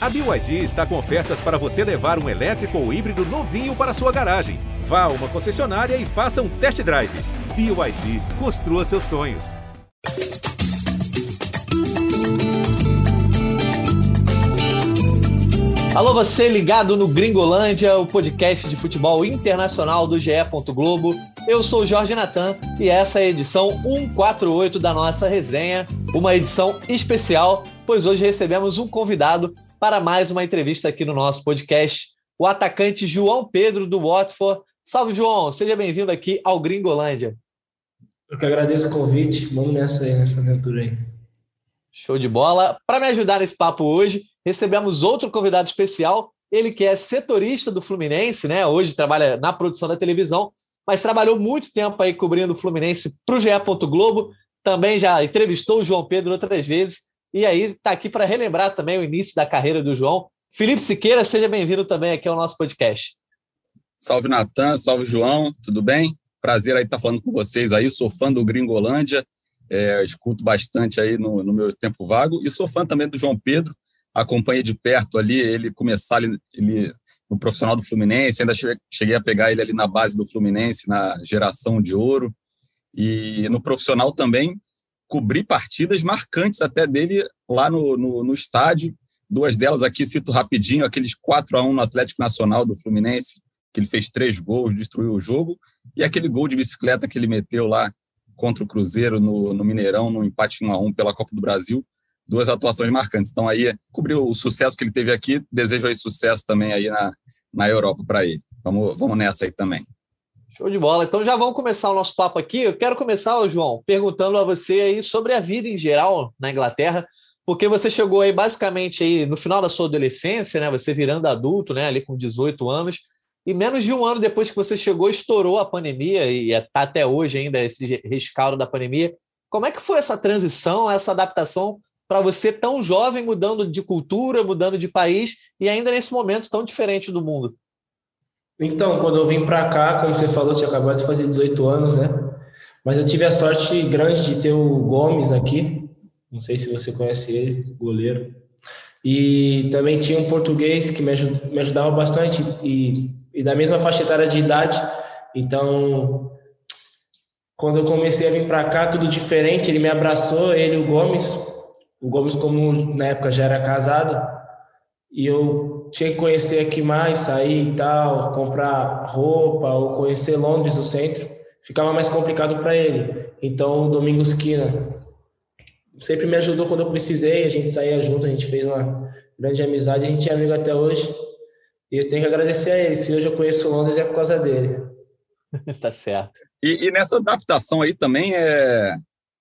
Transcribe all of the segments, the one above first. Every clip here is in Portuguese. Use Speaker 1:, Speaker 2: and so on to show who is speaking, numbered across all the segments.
Speaker 1: A BYD está com ofertas para você levar um elétrico ou híbrido novinho para sua garagem. Vá a uma concessionária e faça um test drive. BYD, construa seus sonhos.
Speaker 2: Alô, você ligado no Gringolândia, o podcast de futebol internacional do GE. Globo. Eu sou Jorge Natan e essa é a edição 148 da nossa resenha, uma edição especial, pois hoje recebemos um convidado para mais uma entrevista aqui no nosso podcast, o atacante João Pedro do Watford. Salve, João! Seja bem-vindo aqui ao Gringolândia.
Speaker 3: Eu que agradeço o convite. Vamos nessa aí, nessa aventura aí.
Speaker 2: Show de bola. Para me ajudar nesse papo hoje, recebemos outro convidado especial, ele que é setorista do Fluminense, né? Hoje trabalha na produção da televisão, mas trabalhou muito tempo aí cobrindo o Fluminense para o GE. Globo. Também já entrevistou o João Pedro outras vezes e aí está aqui para relembrar também o início da carreira do João. Felipe Siqueira, seja bem-vindo também aqui ao nosso podcast.
Speaker 4: Salve Natan, salve João, tudo bem? Prazer aí estar falando com vocês aí. Sou fã do Gringolândia, é, escuto bastante aí no, no, meu tempo vago e sou fã também do João Pedro. Acompanhei de perto ali ele começar ele, ele no profissional do Fluminense, ainda cheguei a pegar ele ali na base do Fluminense, na geração de ouro. E no profissional também cobri partidas marcantes até dele lá no, no, no estádio. Duas delas aqui, cito rapidinho, aqueles 4 a 1 no Atlético Nacional do Fluminense, que ele fez três gols, destruiu o jogo, e aquele gol de bicicleta que ele meteu lá contra o Cruzeiro no, no Mineirão, no empate 1 a 1 pela Copa do Brasil. Duas atuações marcantes. Então, aí, cobriu o sucesso que ele teve aqui, desejo aí sucesso também aí na, na Europa para ele. Vamos, vamos nessa aí também.
Speaker 2: Show de bola. Então já vamos começar o nosso papo aqui. Eu quero começar, João, perguntando a você aí sobre a vida em geral na Inglaterra, porque você chegou aí basicamente aí no final da sua adolescência, né? Você virando adulto, né? Ali com 18 anos. E menos de um ano depois que você chegou, estourou a pandemia e está até hoje ainda esse rescaldo da pandemia. Como é que foi essa transição, essa adaptação para você tão jovem, mudando de cultura, mudando de país e ainda nesse momento tão diferente do mundo?
Speaker 3: Então, quando eu vim para cá, como você falou, tinha acabado de fazer 18 anos, né? Mas eu tive a sorte grande de ter o Gomes aqui. Não sei se você conhece ele, goleiro. E também tinha um português que me, ajudava bastante e, e da mesma faixa etária de idade. Então, quando eu comecei a vir para cá, tudo diferente, ele me abraçou, ele e o Gomes. O Gomes, como na época já era casado, e eu tinha que conhecer aqui mais, sair e tal, comprar roupa ou conhecer Londres, o centro, ficava mais complicado para ele. Então, o Domingos Quina sempre me ajudou quando eu precisei, a gente saía junto, a gente fez uma grande amizade, a gente é amigo até hoje. E eu tenho que agradecer a ele. Se hoje eu conheço Londres é por causa dele.
Speaker 2: tá certo.
Speaker 4: E, e, nessa adaptação aí também é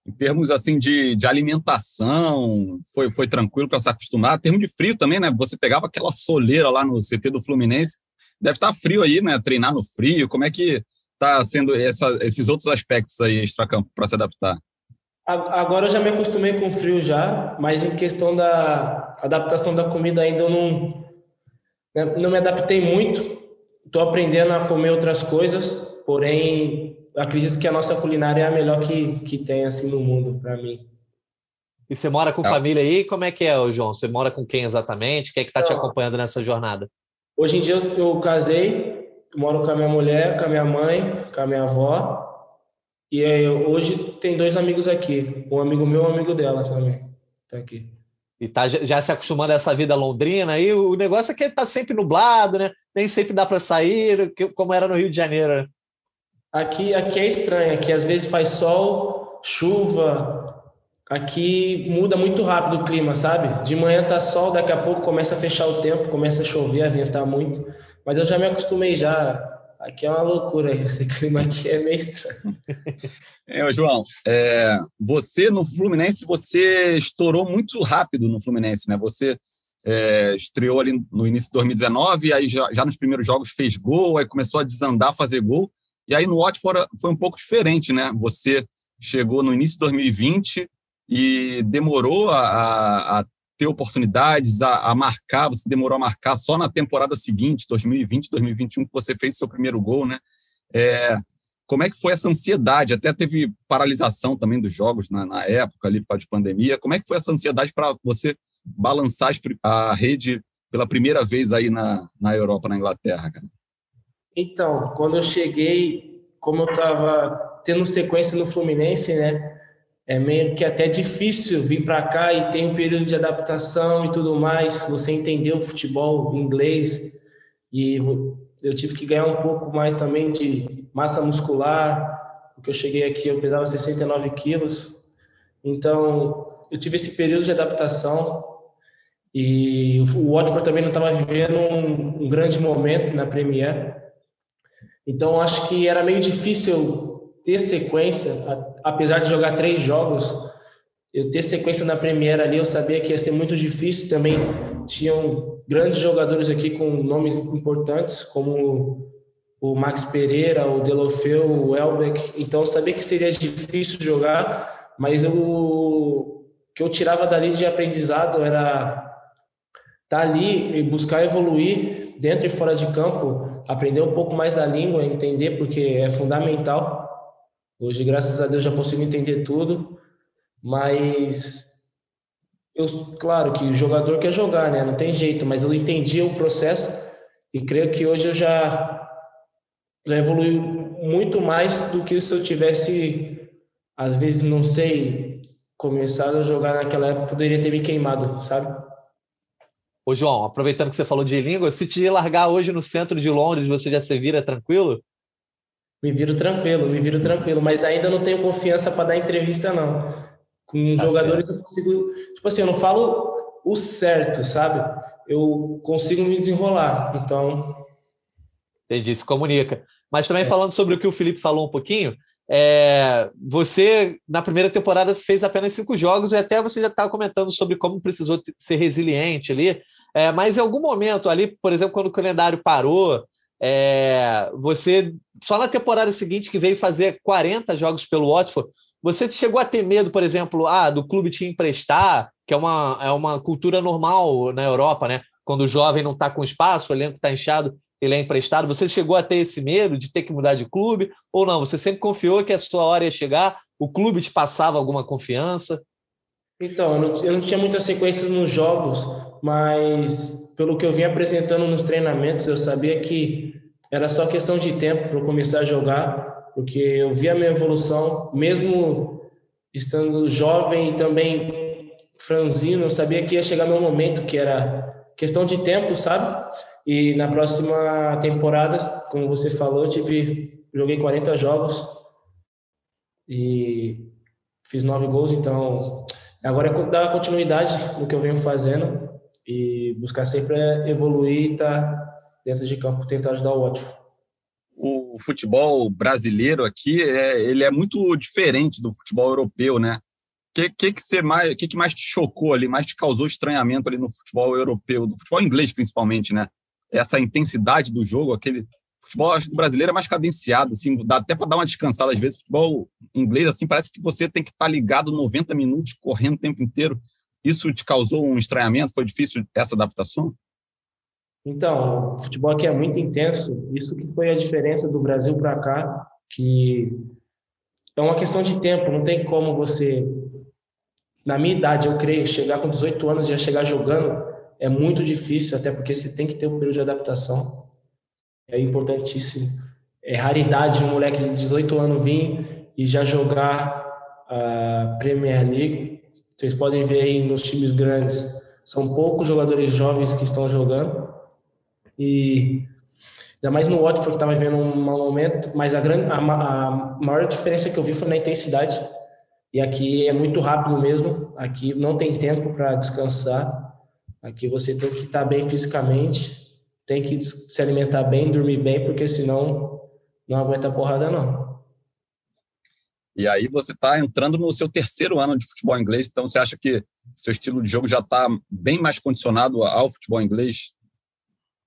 Speaker 4: em termos assim de, de alimentação, foi, foi tranquilo para se acostumar. Em termos de frio também, né? Você pegava aquela soleira lá no CT do Fluminense, deve estar tá frio aí, né? Treinar no frio. Como é que está sendo essa, esses outros aspectos aí extracampo para se adaptar?
Speaker 3: Agora eu já me acostumei com frio já, mas em questão da adaptação da comida ainda eu não, né, não me adaptei muito. Estou aprendendo a comer outras coisas, porém acredito que a nossa culinária é a melhor que, que tem assim no mundo para mim.
Speaker 2: E você mora com é. família aí? Como é que é, João? Você mora com quem exatamente? Quem é que está te acompanhando nessa jornada?
Speaker 3: Hoje em dia eu, eu casei, moro com a minha mulher, com a minha mãe, com a minha avó. E aí, hoje tem dois amigos aqui. Um amigo meu e um amigo dela também. Tá aqui.
Speaker 2: E tá já se acostumando a essa vida londrina aí. O negócio é que tá sempre nublado, né? Nem sempre dá para sair, como era no Rio de Janeiro.
Speaker 3: Aqui, aqui é estranho, aqui às vezes faz sol, chuva, aqui muda muito rápido o clima, sabe? De manhã tá sol, daqui a pouco começa a fechar o tempo, começa a chover, a ventar muito, mas eu já me acostumei já. Aqui é uma loucura, esse clima aqui é meio estranho.
Speaker 4: É, João, é, você no Fluminense, você estourou muito rápido no Fluminense, né? Você é, estreou ali no início de 2019, aí já, já nos primeiros jogos fez gol, aí começou a desandar, fazer gol. E aí no Watford foi um pouco diferente, né? Você chegou no início de 2020 e demorou a, a ter oportunidades, a, a, marcar, você demorou a marcar só na temporada seguinte, 2020, 2021, que você fez seu primeiro gol, né? É, como é que foi essa ansiedade? Até teve paralisação também dos jogos na, na época ali de pandemia. Como é que foi essa ansiedade para você balançar a rede pela primeira vez aí na, na Europa, na Inglaterra, cara?
Speaker 3: Então, quando eu cheguei, como eu estava tendo sequência no Fluminense, né? É meio que até difícil vir para cá e tem um período de adaptação e tudo mais. Você entender o futebol inglês e eu tive que ganhar um pouco mais também de massa muscular, porque eu cheguei aqui eu pesava 69 quilos. Então, eu tive esse período de adaptação e o Watford também não estava vivendo um, um, grande momento na Premier. Então, acho que era meio difícil ter sequência, apesar de jogar três jogos, eu ter sequência na Premier ali, eu sabia que ia ser muito difícil. Também tinham grandes jogadores aqui com nomes importantes, como o Max Pereira, o Delofeu, o Elbeck. Então, eu sabia que seria difícil jogar, mas o que eu tirava dali de aprendizado era estar tá ali e buscar evoluir dentro e fora de campo, aprender um pouco mais da língua, entender, porque é fundamental. Hoje, graças a Deus, já consigo entender tudo, mas eu, claro que o jogador quer jogar, né? Não tem jeito, mas eu entendi o processo e creio que hoje eu já já evolui muito mais do que se eu tivesse, às vezes, não sei, começado a jogar naquela época, poderia ter me queimado, sabe?
Speaker 2: Ô, João, aproveitando que você falou de língua, se te largar hoje no centro de Londres, você já se vira tranquilo?
Speaker 3: Me viro tranquilo, me viro tranquilo, mas ainda não tenho confiança para dar entrevista, não. Com tá jogadores certo. eu consigo. Tipo assim, eu não falo o certo, sabe? Eu consigo me desenrolar. Então.
Speaker 2: Entendi, se comunica. Mas também é. falando sobre o que o Felipe falou um pouquinho, é, você, na primeira temporada, fez apenas cinco jogos e até você já estava comentando sobre como precisou ser resiliente ali. É, mas em algum momento ali, por exemplo, quando o calendário parou, é, você, só na temporada seguinte que veio fazer 40 jogos pelo Watford, você chegou a ter medo, por exemplo, ah, do clube te emprestar, que é uma, é uma cultura normal na Europa, né? Quando o jovem não está com espaço, o elenco está inchado, ele é emprestado. Você chegou a ter esse medo de ter que mudar de clube ou não? Você sempre confiou que a sua hora ia chegar? O clube te passava alguma confiança?
Speaker 3: Então, eu não, eu não tinha muitas sequências nos jogos, mas pelo que eu vinha apresentando nos treinamentos, eu sabia que era só questão de tempo para eu começar a jogar, porque eu via a minha evolução, mesmo estando jovem e também franzino, eu sabia que ia chegar meu momento, que era questão de tempo, sabe? E na próxima temporada, como você falou, tive joguei 40 jogos e fiz nove gols, então agora é dar continuidade no que eu venho fazendo e buscar sempre evoluir e estar tá dentro de campo tentar ajudar o ótimo.
Speaker 4: O futebol brasileiro aqui é, ele é muito diferente do futebol europeu, né? O que, que, que, mais, que, que mais te chocou ali, mais te causou estranhamento ali no futebol europeu, do futebol inglês principalmente, né? essa intensidade do jogo, aquele futebol brasileiro é mais cadenciado, assim, dá até para dar uma descansada às vezes. Futebol inglês assim parece que você tem que estar tá ligado 90 minutos correndo o tempo inteiro. Isso te causou um estranhamento? Foi difícil essa adaptação?
Speaker 3: Então, o futebol aqui é muito intenso. Isso que foi a diferença do Brasil para cá, que é uma questão de tempo. Não tem como você, na minha idade, eu creio, chegar com 18 anos e já chegar jogando é muito difícil, até porque você tem que ter um período de adaptação. É importantíssimo. É raridade um moleque de 18 anos vir e já jogar a Premier League. Vocês podem ver aí nos times grandes, são poucos jogadores jovens que estão jogando. E ainda mais no Watford que estava vivendo um mau momento, mas a, grande, a, a maior diferença que eu vi foi na intensidade. E aqui é muito rápido mesmo, aqui não tem tempo para descansar Aqui você tem que estar bem fisicamente, tem que se alimentar bem, dormir bem, porque senão não aguenta porrada não.
Speaker 4: E aí você está entrando no seu terceiro ano de futebol inglês, então você acha que seu estilo de jogo já está bem mais condicionado ao futebol inglês?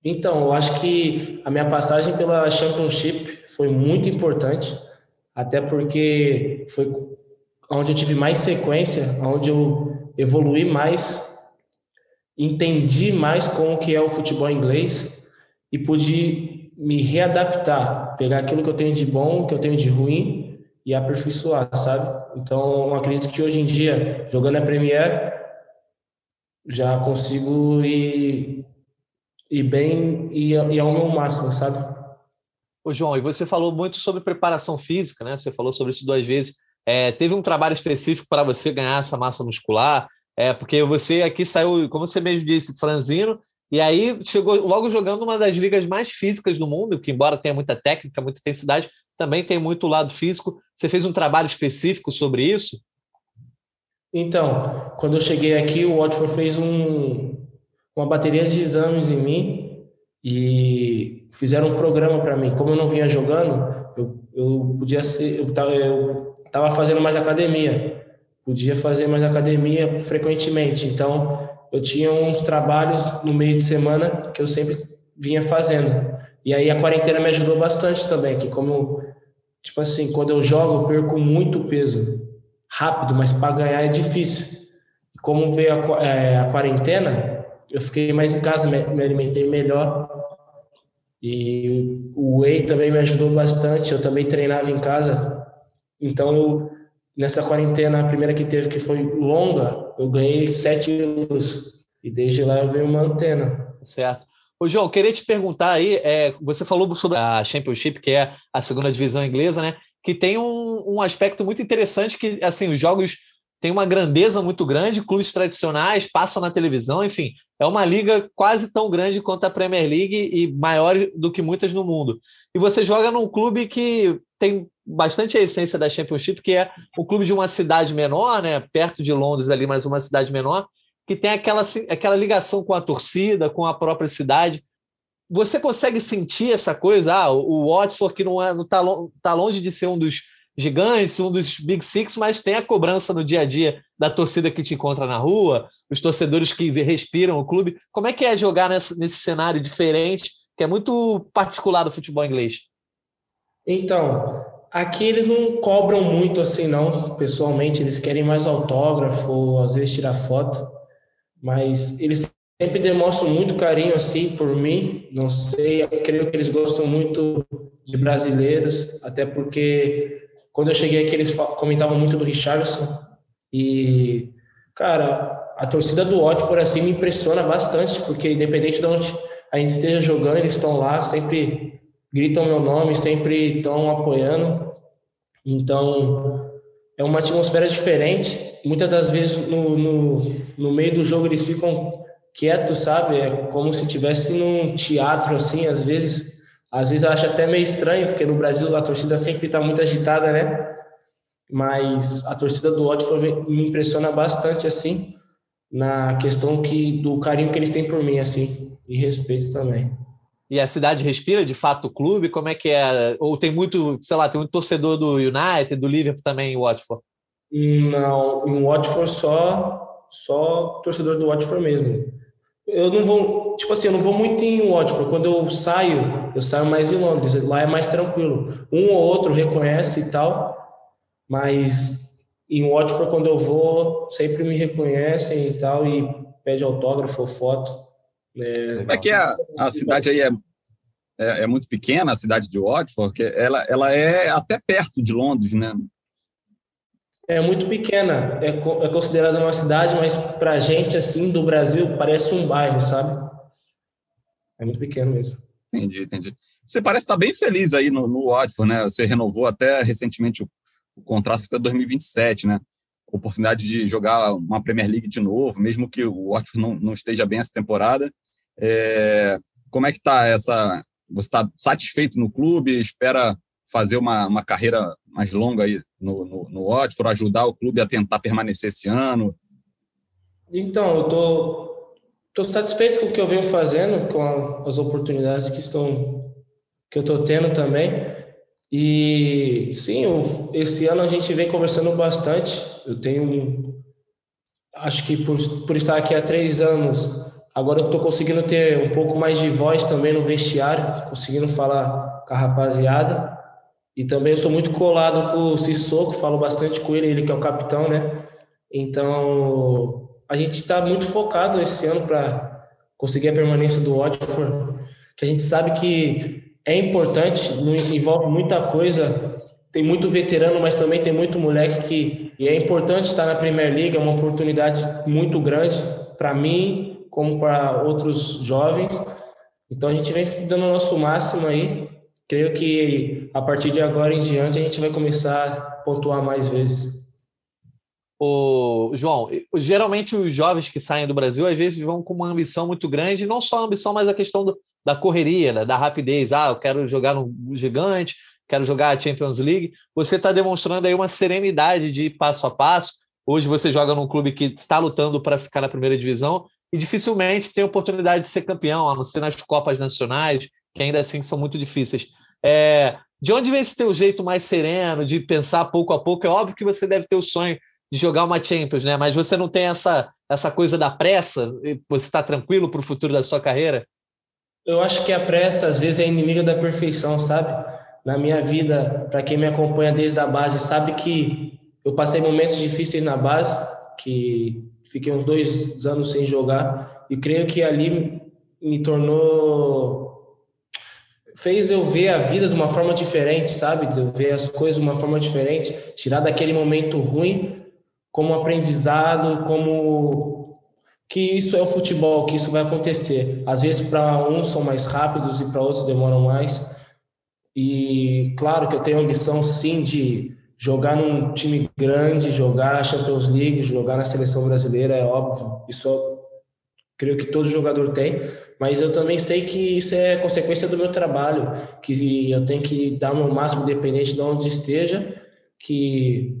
Speaker 3: Então, eu acho que a minha passagem pela Championship foi muito importante, até porque foi onde eu tive mais sequência, onde eu evolui mais entendi mais como que é o futebol inglês e pude me readaptar, pegar aquilo que eu tenho de bom, que eu tenho de ruim e aperfeiçoar, sabe? Então, acredito que hoje em dia, jogando a Premier, já consigo ir, ir bem e ir ao meu máximo, sabe?
Speaker 2: Ô, João, e você falou muito sobre preparação física, né? Você falou sobre isso duas vezes. É, teve um trabalho específico para você ganhar essa massa muscular? É, porque você aqui saiu, como você mesmo disse, franzino, e aí chegou logo jogando uma das ligas mais físicas do mundo, que embora tenha muita técnica, muita intensidade, também tem muito lado físico. Você fez um trabalho específico sobre isso?
Speaker 3: Então, quando eu cheguei aqui, o Watford fez um, uma bateria de exames em mim e fizeram um programa para mim. Como eu não vinha jogando, eu, eu podia ser, eu tava, eu tava fazendo mais academia, podia fazer mais academia frequentemente. Então, eu tinha uns trabalhos no meio de semana que eu sempre vinha fazendo. E aí a quarentena me ajudou bastante também, que como tipo assim, quando eu jogo, eu perco muito peso rápido, mas para ganhar é difícil. Como veio a, é, a, quarentena, eu fiquei mais em casa, me, me alimentei melhor. E o whey também me ajudou bastante. Eu também treinava em casa. Então, eu, nessa quarentena, a primeira que teve, que foi longa, eu ganhei 7 quilos. E desde lá eu venho mantendo.
Speaker 2: Certo. Ô, João, queria te perguntar aí, é, você falou sobre a Championship, que é a segunda divisão inglesa, né? Que tem um, um aspecto muito interessante que, assim, os jogos têm uma grandeza muito grande, clubes tradicionais passam na televisão, enfim, é uma liga quase tão grande quanto a Premier League e maior do que muitas no mundo. E você joga num clube que tem bastante a essência da Championship, que é o clube de uma cidade menor, né, perto de Londres ali, mas uma cidade menor, que tem aquela, aquela ligação com a torcida, com a própria cidade. Você consegue sentir essa coisa? Ah, o Watford que não está é, tá, longe de ser um dos gigantes, um dos Big Six, mas tem a cobrança no dia a dia da torcida que te encontra na rua, os torcedores que respiram o clube. Como é que é jogar nesse cenário diferente, que é muito particular do futebol inglês?
Speaker 3: Então, aqui eles não cobram muito assim, não, pessoalmente, eles querem mais autógrafo, às vezes tirar foto, mas eles sempre demonstram muito carinho assim por mim, não sei, eu creio que eles gostam muito de brasileiros, até porque quando eu cheguei aqui, eles comentavam muito do Richardson. E, cara, a torcida do Watford, assim, me impressiona bastante, porque independente de onde a gente esteja jogando, eles estão lá, sempre gritam meu nome, sempre estão apoiando. Então, é uma atmosfera diferente. Muitas das vezes, no, no, no meio do jogo, eles ficam quietos, sabe? É como se estivesse num teatro, assim, às vezes às vezes eu acho até meio estranho, porque no Brasil a torcida sempre está muito agitada, né? Mas a torcida do Watford me impressiona bastante, assim, na questão que do carinho que eles têm por mim, assim, e respeito também.
Speaker 2: E a cidade respira de fato o clube? Como é que é? Ou tem muito, sei lá, tem muito torcedor do United, do Liverpool também em Watford?
Speaker 3: Não, em Watford só, só torcedor do Watford mesmo eu não vou, tipo assim, eu não vou muito em Watford. Quando eu saio, eu saio mais em Londres. Lá é mais tranquilo. Um ou outro reconhece e tal, mas em Watford, quando eu vou, sempre me reconhecem e tal, e pede autógrafo ou foto.
Speaker 4: É, Como é que é? A, a cidade aí é, é, é, muito pequena, a cidade de Watford, que ela, ela é até perto de Londres, né?
Speaker 3: É muito pequena, é, é considerada uma cidade, mas para a gente, assim, do Brasil, parece um bairro, sabe? É muito pequeno mesmo.
Speaker 4: Entendi, entendi. Você parece estar bem feliz aí no, no Watford, né? Você renovou até recentemente o, o contrato até 2027, né? Oportunidade de jogar uma Premier League de novo, mesmo que o Watford não, não esteja bem essa temporada. É, como é que está essa... Você está satisfeito no clube? Espera fazer uma, uma carreira mais longa aí no, no, no Watford, ajudar o clube a tentar permanecer esse ano?
Speaker 3: Então, eu tô, tô satisfeito com o que eu venho fazendo, com a, as oportunidades que estão que eu estou tendo também. E sim, eu, esse ano a gente vem conversando bastante. Eu tenho, acho que por, por estar aqui há três anos, agora eu estou conseguindo ter um pouco mais de voz também no vestiário, conseguindo falar com a rapaziada. E também eu sou muito colado com o Sissoko, falo bastante com ele, ele que é o capitão, né? Então, a gente está muito focado esse ano para conseguir a permanência do Watford, que a gente sabe que é importante, envolve muita coisa. Tem muito veterano, mas também tem muito moleque que e é importante estar na Premier League, é uma oportunidade muito grande para mim, como para outros jovens. Então a gente vem dando o nosso máximo aí. Creio que a partir de agora em diante a gente vai começar a pontuar mais vezes.
Speaker 2: O João, geralmente os jovens que saem do Brasil às vezes vão com uma ambição muito grande, não só a ambição, mas a questão do, da correria, né, da rapidez. Ah, eu quero jogar no gigante, quero jogar a Champions League. Você está demonstrando aí uma serenidade de passo a passo. Hoje você joga num clube que está lutando para ficar na primeira divisão e dificilmente tem oportunidade de ser campeão, a não ser nas Copas Nacionais, que ainda assim são muito difíceis. É, de onde vem esse teu jeito mais sereno, de pensar pouco a pouco? É óbvio que você deve ter o sonho de jogar uma Champions, né? Mas você não tem essa, essa coisa da pressa? Você está tranquilo para o futuro da sua carreira?
Speaker 3: Eu acho que a pressa, às vezes, é inimiga da perfeição, sabe? Na minha vida, para quem me acompanha desde a base, sabe que eu passei momentos difíceis na base, que fiquei uns dois anos sem jogar, e creio que ali me tornou. fez eu ver a vida de uma forma diferente, sabe? Eu ver as coisas de uma forma diferente, tirar daquele momento ruim como aprendizado, como que isso é o futebol, que isso vai acontecer. Às vezes para uns são mais rápidos e para outros demoram mais. E claro que eu tenho a ambição sim de jogar num time grande, jogar a Champions League, jogar na seleção brasileira, é óbvio. Isso creio que todo jogador tem, mas eu também sei que isso é consequência do meu trabalho, que eu tenho que dar o meu máximo independente de onde esteja, que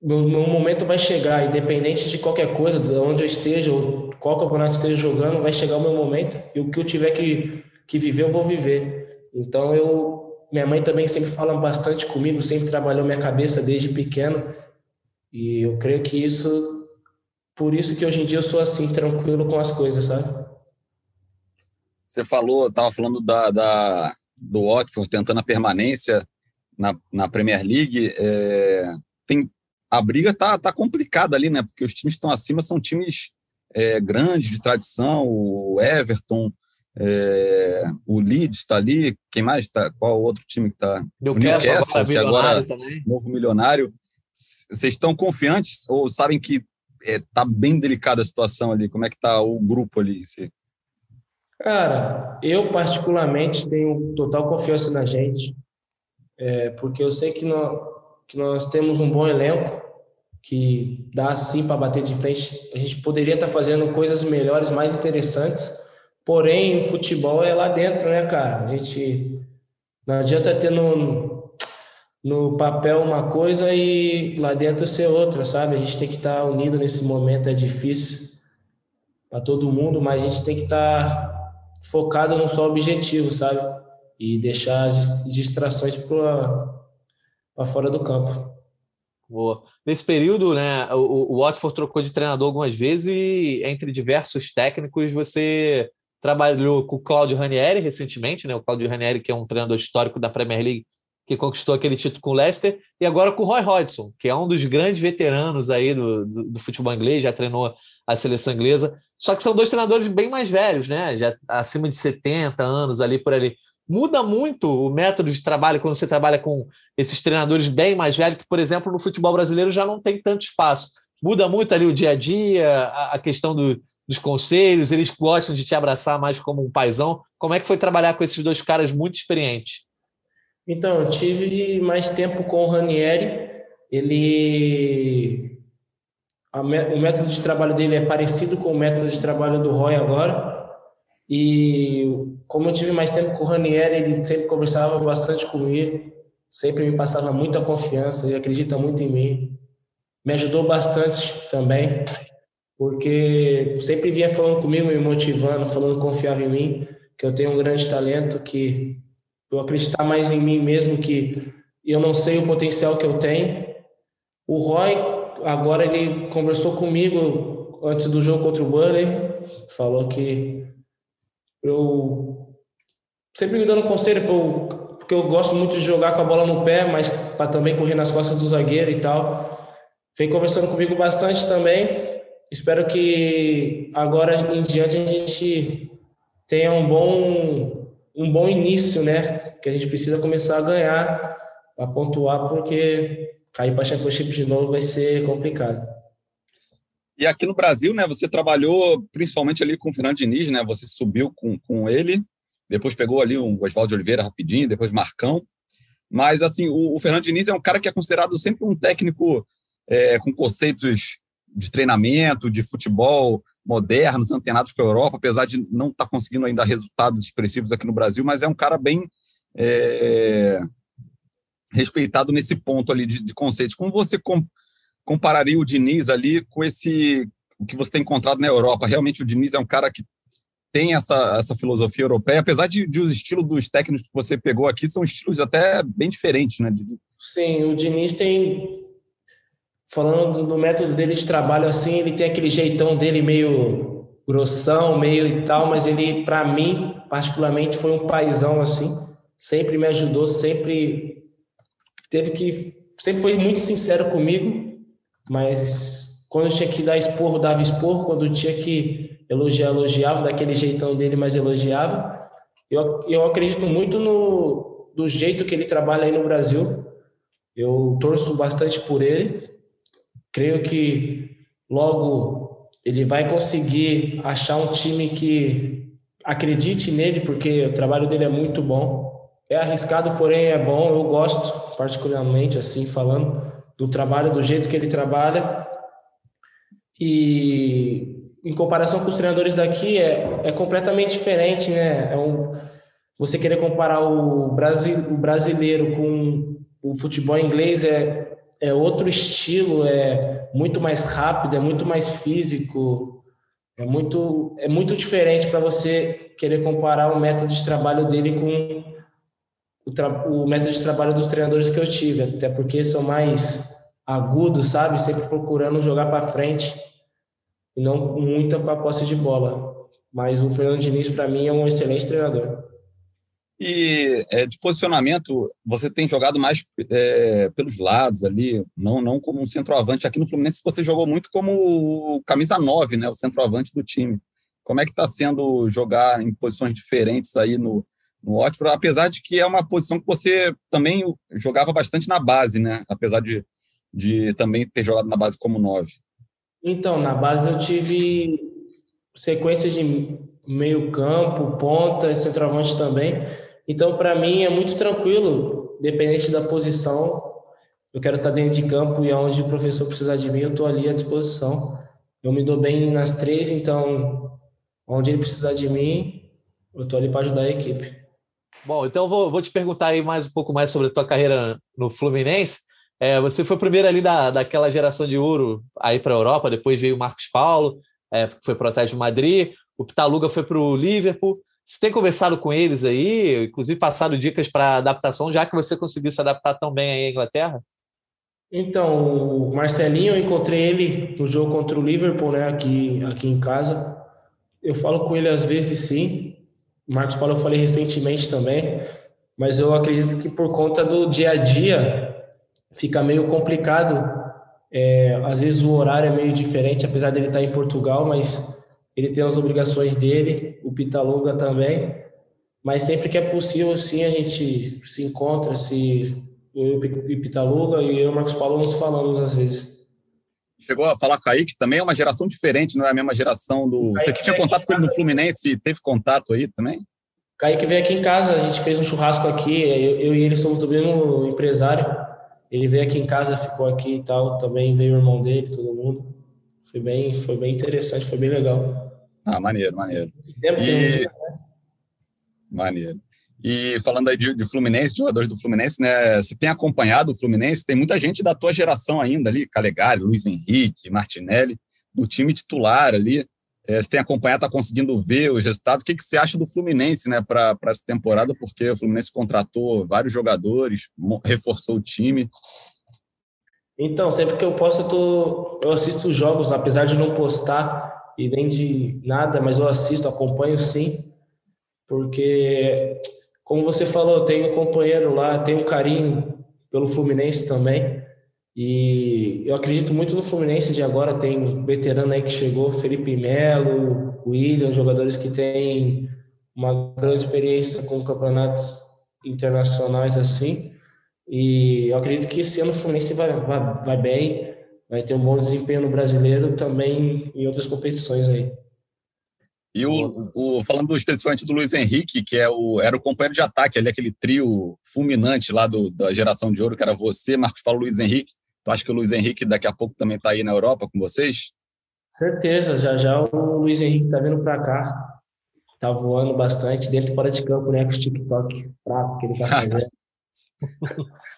Speaker 3: meu, meu momento vai chegar, independente de qualquer coisa, de onde eu esteja, ou qual campeonato esteja jogando, vai chegar o meu momento e o que eu tiver que, que viver, eu vou viver. Então, eu, minha mãe também sempre fala bastante comigo, sempre trabalhou minha cabeça desde pequeno e eu creio que isso, por isso que hoje em dia eu sou assim, tranquilo com as coisas, sabe?
Speaker 4: Você falou, estava falando da, da, do Watford tentando a permanência na, na Premier League. É, tem a briga tá, tá complicada ali, né? Porque os times que estão acima são times é, grandes, de tradição, o Everton, é, o Leeds está ali, quem mais está? Qual outro time que está?
Speaker 2: O Newcastle,
Speaker 4: que agora também. novo milionário. Vocês estão confiantes ou sabem que está é, bem delicada a situação ali? Como é que está o grupo ali?
Speaker 3: Cara, eu particularmente tenho total confiança na gente, é, porque eu sei que nós, que nós temos um bom elenco que dá sim para bater de frente. A gente poderia estar tá fazendo coisas melhores, mais interessantes. Porém, o futebol é lá dentro, né, cara? A gente não adianta ter no, no papel uma coisa e lá dentro ser outra, sabe? A gente tem que estar tá unido nesse momento, é difícil para todo mundo, mas a gente tem que estar tá focado num só objetivo, sabe? E deixar as distrações para fora do campo.
Speaker 2: Boa. Nesse período, né, o, o Watford trocou de treinador algumas vezes e entre diversos técnicos você trabalhou com o Claudio Ranieri recentemente, né? O Claudio Ranieri que é um treinador histórico da Premier League que conquistou aquele título com o Leicester e agora com o Roy Hodgson, que é um dos grandes veteranos aí do, do, do futebol inglês, já treinou a seleção inglesa. Só que são dois treinadores bem mais velhos, né? Já acima de 70 anos ali por ali muda muito o método de trabalho quando você trabalha com esses treinadores bem mais velhos, que, por exemplo, no futebol brasileiro já não tem tanto espaço. Muda muito ali o dia a dia, a, questão do, dos conselhos, eles gostam de te abraçar mais como um paizão. Como é que foi trabalhar com esses dois caras muito experientes?
Speaker 3: Então, eu tive mais tempo com o Ranieri. Ele. o método de trabalho dele é parecido com o método de trabalho do Roy agora. E como eu tive mais tempo com o Ranieri, ele sempre conversava bastante comigo, sempre me passava muita confiança, ele acredita muito em mim. Me ajudou bastante também, porque sempre vinha falando comigo, me motivando, falando que confiava em mim, que eu tenho um grande talento, que eu acreditar mais em mim mesmo, que eu não sei o potencial que eu tenho. O Roy, agora ele conversou comigo antes do jogo contra o Burnley, falou que eu sempre me dando conselho, porque eu gosto muito de jogar com a bola no pé, mas para também correr nas costas do zagueiro e tal. Vem conversando comigo bastante também. Espero que agora em diante a gente tenha um bom um bom início, né? Que a gente precisa começar a ganhar, a pontuar, porque cair para Championship de novo vai ser complicado.
Speaker 4: E aqui no Brasil, né, você trabalhou principalmente ali com o Fernando Diniz, né? Você subiu com, com ele, depois pegou ali o Oswaldo Oliveira rapidinho, depois Marcão. Mas, assim, o, o Fernando Diniz é um cara que é considerado sempre um técnico é, com conceitos de treinamento, de futebol modernos, antenados com a Europa, apesar de não estar tá conseguindo ainda resultados expressivos aqui no Brasil, mas é um cara bem é, respeitado nesse ponto ali de, de conceitos. Como você com, compararia o Diniz ali com esse o que você tem encontrado na Europa? Realmente o Diniz é um cara que tem essa, essa filosofia europeia, apesar de, de os estilos dos técnicos que você pegou aqui são estilos até bem diferentes, né?
Speaker 3: Sim, o Diniz tem falando do método dele de trabalho assim, ele tem aquele jeitão dele meio grossão, meio e tal, mas ele para mim, particularmente, foi um paizão assim, sempre me ajudou, sempre teve que sempre foi muito sincero comigo, mas quando tinha que dar esporro, dava esporro, quando tinha que elogiar, elogiava, daquele jeitão dele, mas elogiava. Eu, eu acredito muito no do jeito que ele trabalha aí no Brasil. Eu torço bastante por ele. Creio que logo ele vai conseguir achar um time que acredite nele, porque o trabalho dele é muito bom. É arriscado, porém é bom. Eu gosto, particularmente, assim, falando do trabalho, do jeito que ele trabalha. E em comparação com os treinadores daqui, é, é completamente diferente, né? É um, você querer comparar o, Brasil, o brasileiro com o futebol inglês é é outro estilo, é muito mais rápido, é muito mais físico, é muito, é muito diferente para você querer comparar o método de trabalho dele com o, o, método de trabalho dos treinadores que eu tive, até porque são mais agudos, sabe? Sempre procurando jogar para frente e não muito com a posse de bola. Mas o Fernando Diniz, para mim, é um excelente treinador.
Speaker 4: E é, de posicionamento, você tem jogado mais é, pelos lados ali, não, não como um centroavante. Aqui no Fluminense você jogou muito como camisa 9, né, o centroavante do time. Como é que está sendo jogar em posições diferentes aí no, no Watford, apesar de que é uma posição que você também jogava bastante na base, né? Apesar de, de também ter jogado na base como 9.
Speaker 3: Então, na base eu tive sequências de meio campo, ponta, centroavante também então, para mim, é muito tranquilo, dependente da posição. Eu quero estar dentro de campo e aonde o professor precisar de mim, eu estou ali à disposição. Eu me dou bem nas três, então, onde ele precisar de mim, eu estou ali para ajudar a equipe.
Speaker 2: Bom, então vou, vou te perguntar aí mais um pouco mais sobre a tua carreira no Fluminense. É, você foi o primeiro ali da, daquela geração de ouro aí para a Europa, depois veio o Marcos Paulo, é, foi para o Atlético de Madrid, o Pitaluga foi para o Liverpool. Você tem conversado com eles aí, inclusive passado dicas para adaptação, já que você conseguiu se adaptar tão bem aí à Inglaterra?
Speaker 3: Então, o Marcelinho, eu encontrei ele no jogo contra o Liverpool, né, aqui, aqui em casa. Eu falo com ele às vezes sim. Marcos Paulo eu falei recentemente também, mas eu acredito que por conta do dia a dia fica meio complicado. É, às vezes o horário é meio diferente, apesar dele estar em Portugal, mas ele tem as obrigações dele, o Pitaluga também, mas sempre que é possível, sim, a gente se encontra, se eu e Pitaluga e eu e Marcos Paulo nos falamos às vezes.
Speaker 4: Chegou a falar com o Kaique também, é uma geração diferente, não é a mesma geração do... Você que tinha contato com ele no Fluminense, teve contato aí também?
Speaker 3: Kaique veio aqui em casa, a gente fez um churrasco aqui, eu, eu e ele somos do mesmo empresário, ele veio aqui em casa, ficou aqui e tal, também veio o irmão dele, todo mundo. Foi bem, foi bem interessante, foi bem legal.
Speaker 4: Ah, maneiro, maneiro. E... Maneiro. E falando aí de, de, Fluminense, de jogadores do Fluminense, né? Você tem acompanhado o Fluminense? Tem muita gente da tua geração ainda ali, Calegari, Luiz Henrique, Martinelli, do time titular ali. É, você tem acompanhado, está conseguindo ver os resultados. O que, que você acha do Fluminense, né, para essa temporada? Porque o Fluminense contratou vários jogadores, reforçou o time.
Speaker 3: Então, sempre que eu posso, eu, tô, eu assisto os jogos, apesar de não postar e nem de nada, mas eu assisto, acompanho sim, porque, como você falou, eu tenho um companheiro lá, tenho um carinho pelo Fluminense também, e eu acredito muito no Fluminense de agora, tem um veterano aí que chegou, Felipe Melo, William, jogadores que têm uma grande experiência com campeonatos internacionais assim, e eu acredito que esse ano o Fluminense vai, vai, vai bem, vai ter um bom desempenho no brasileiro também em outras competições aí.
Speaker 4: E o, o, falando especificamente do Luiz Henrique, que é o, era o companheiro de ataque ali, aquele trio fulminante lá do, da geração de ouro, que era você, Marcos Paulo Luiz Henrique. Tu acha que o Luiz Henrique daqui a pouco também está aí na Europa com vocês?
Speaker 3: Certeza, já já o Luiz Henrique está vindo para cá. Tá voando bastante, dentro e fora de campo, né? Com os TikTok fraco que ele tá fazendo.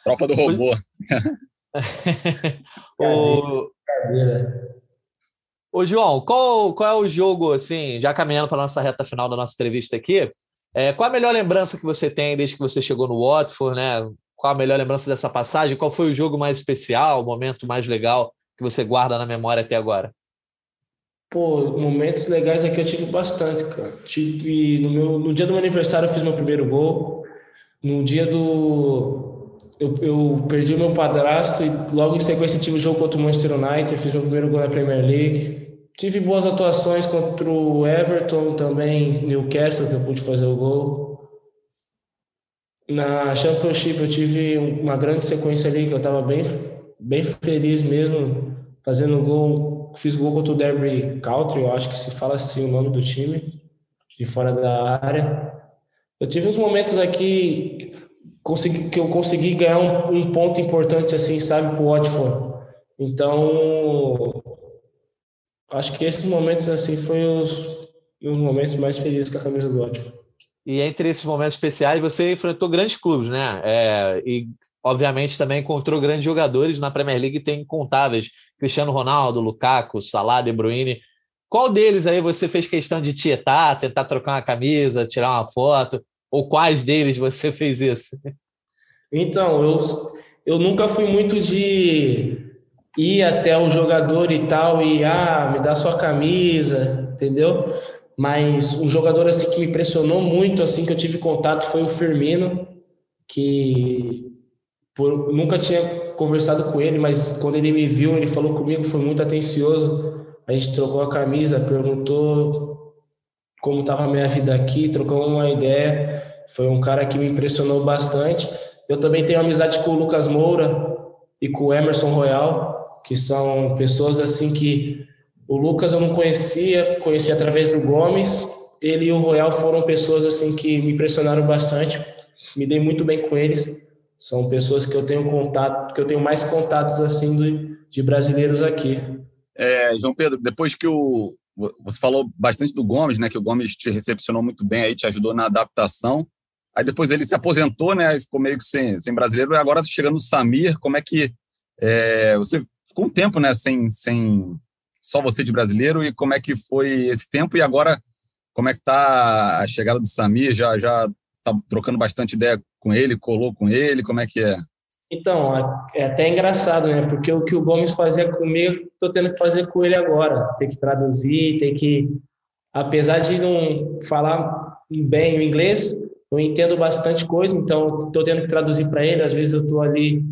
Speaker 4: Tropa do robô.
Speaker 2: o... Ô, João, qual, qual é o jogo, assim, já caminhando para a nossa reta final da nossa entrevista aqui, é, qual a melhor lembrança que você tem desde que você chegou no Watford, né? Qual a melhor lembrança dessa passagem? Qual foi o jogo mais especial, o momento mais legal que você guarda na memória até agora?
Speaker 3: Pô, momentos legais aqui eu tive bastante, cara. Tive no meu no dia do meu aniversário eu fiz meu primeiro gol. No dia do eu, eu perdi o meu padrasto e logo em sequência tive o jogo contra o Manchester United, fiz meu primeiro gol na Premier League. Tive boas atuações contra o Everton também, Newcastle que eu pude fazer o gol. Na Championship eu tive uma grande sequência ali que eu estava bem bem feliz mesmo fazendo gol fiz gol contra o Derby Country, eu acho que se fala assim o nome do time, de fora da área. Eu tive uns momentos aqui consegui, que eu consegui ganhar um, um ponto importante, assim, sabe, para o Watford. Então, acho que esses momentos, assim, foram os, os momentos mais felizes com a camisa do Watford.
Speaker 2: E entre esses momentos especiais, você enfrentou grandes clubes, né? É, e obviamente também encontrou grandes jogadores na Premier League, tem incontáveis. Cristiano Ronaldo, Lukaku, Salah, De Bruyne. Qual deles aí você fez questão de tietar, tentar trocar uma camisa, tirar uma foto? Ou quais deles você fez isso?
Speaker 3: Então, eu, eu nunca fui muito de ir até o jogador e tal e ah, me dá sua camisa, entendeu? Mas um jogador assim que me impressionou muito assim que eu tive contato foi o Firmino, que por, nunca tinha conversado com ele, mas quando ele me viu, ele falou comigo, foi muito atencioso. A gente trocou a camisa, perguntou como estava a minha vida aqui, trocou uma ideia. Foi um cara que me impressionou bastante. Eu também tenho amizade com o Lucas Moura e com o Emerson Royal, que são pessoas assim que o Lucas eu não conhecia, conheci através do Gomes. Ele e o Royal foram pessoas assim que me impressionaram bastante. Me dei muito bem com eles são pessoas que eu tenho contato, que eu tenho mais contatos assim de, de brasileiros aqui.
Speaker 4: É, João Pedro, depois que o você falou bastante do Gomes, né? Que o Gomes te recepcionou muito bem, aí te ajudou na adaptação. Aí depois ele se aposentou, né? E ficou meio que sem, sem brasileiro. E agora chegando o Samir, como é que é, você ficou um tempo, né? Sem, sem só você de brasileiro e como é que foi esse tempo e agora como é que tá a chegada do Samir? Já já tá trocando bastante ideia com ele, colou com ele, como é que é?
Speaker 3: Então, é até engraçado, né? Porque o que o Gomes fazia comigo, estou tendo que fazer com ele agora. Ter que traduzir, ter que. Apesar de não falar bem o inglês, eu entendo bastante coisa, então estou tendo que traduzir para ele. Às vezes eu estou ali,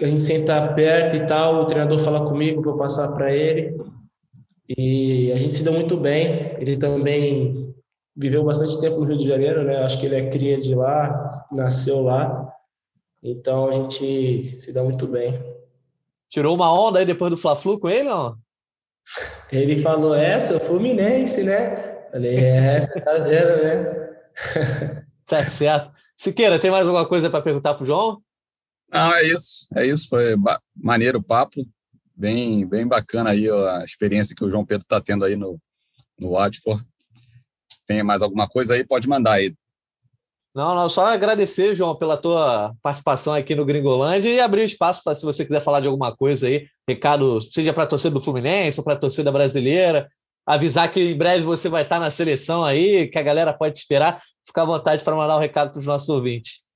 Speaker 3: a gente senta perto e tal, o treinador fala comigo para eu passar para ele. E a gente se deu muito bem. Ele também viveu bastante tempo no Rio de Janeiro, né? Acho que ele é cria de lá, nasceu lá. Então a gente se dá muito bem.
Speaker 2: Tirou uma onda aí depois do Fla-Flu com ele, não?
Speaker 3: Ele falou, essa, é, Fluminense, né? Falei, é, essa, tá vendo, né?
Speaker 2: tá certo. Siqueira, tem mais alguma coisa para perguntar para o João?
Speaker 4: Não, é isso. É isso. Foi maneiro o papo. Bem, bem bacana aí a experiência que o João Pedro está tendo aí no, no Watford tem mais alguma coisa aí, pode mandar aí.
Speaker 2: Não, não, só agradecer, João, pela tua participação aqui no Gringolândia e abrir espaço para se você quiser falar de alguma coisa aí, recado, seja para a torcida do Fluminense ou para a torcida brasileira, avisar que em breve você vai estar na seleção aí, que a galera pode esperar, ficar à vontade para mandar um recado para os nossos ouvintes.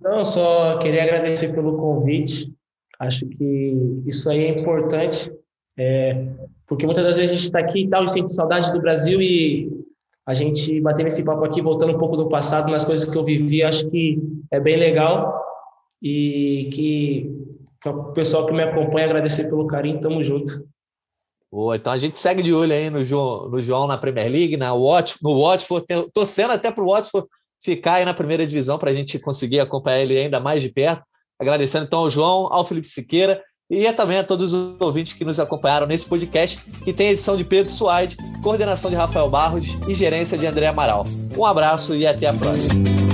Speaker 3: Não, só queria agradecer pelo convite. Acho que isso aí é importante, é, porque muitas das vezes a gente está aqui e tal e sente saudade do Brasil e a gente bater nesse papo aqui, voltando um pouco do passado, nas coisas que eu vivi, acho que é bem legal e que o pessoal que me acompanha, agradecer pelo carinho, tamo junto.
Speaker 2: Boa, então a gente segue de olho aí no João, no João na Premier League, na Watch, no Watford, torcendo até para o Watford ficar aí na primeira divisão para a gente conseguir acompanhar ele ainda mais de perto. Agradecendo então ao João, ao Felipe Siqueira e também a todos os ouvintes que nos acompanharam nesse podcast, que tem edição de Pedro Suaide, coordenação de Rafael Barros e gerência de André Amaral. Um abraço e até a próxima.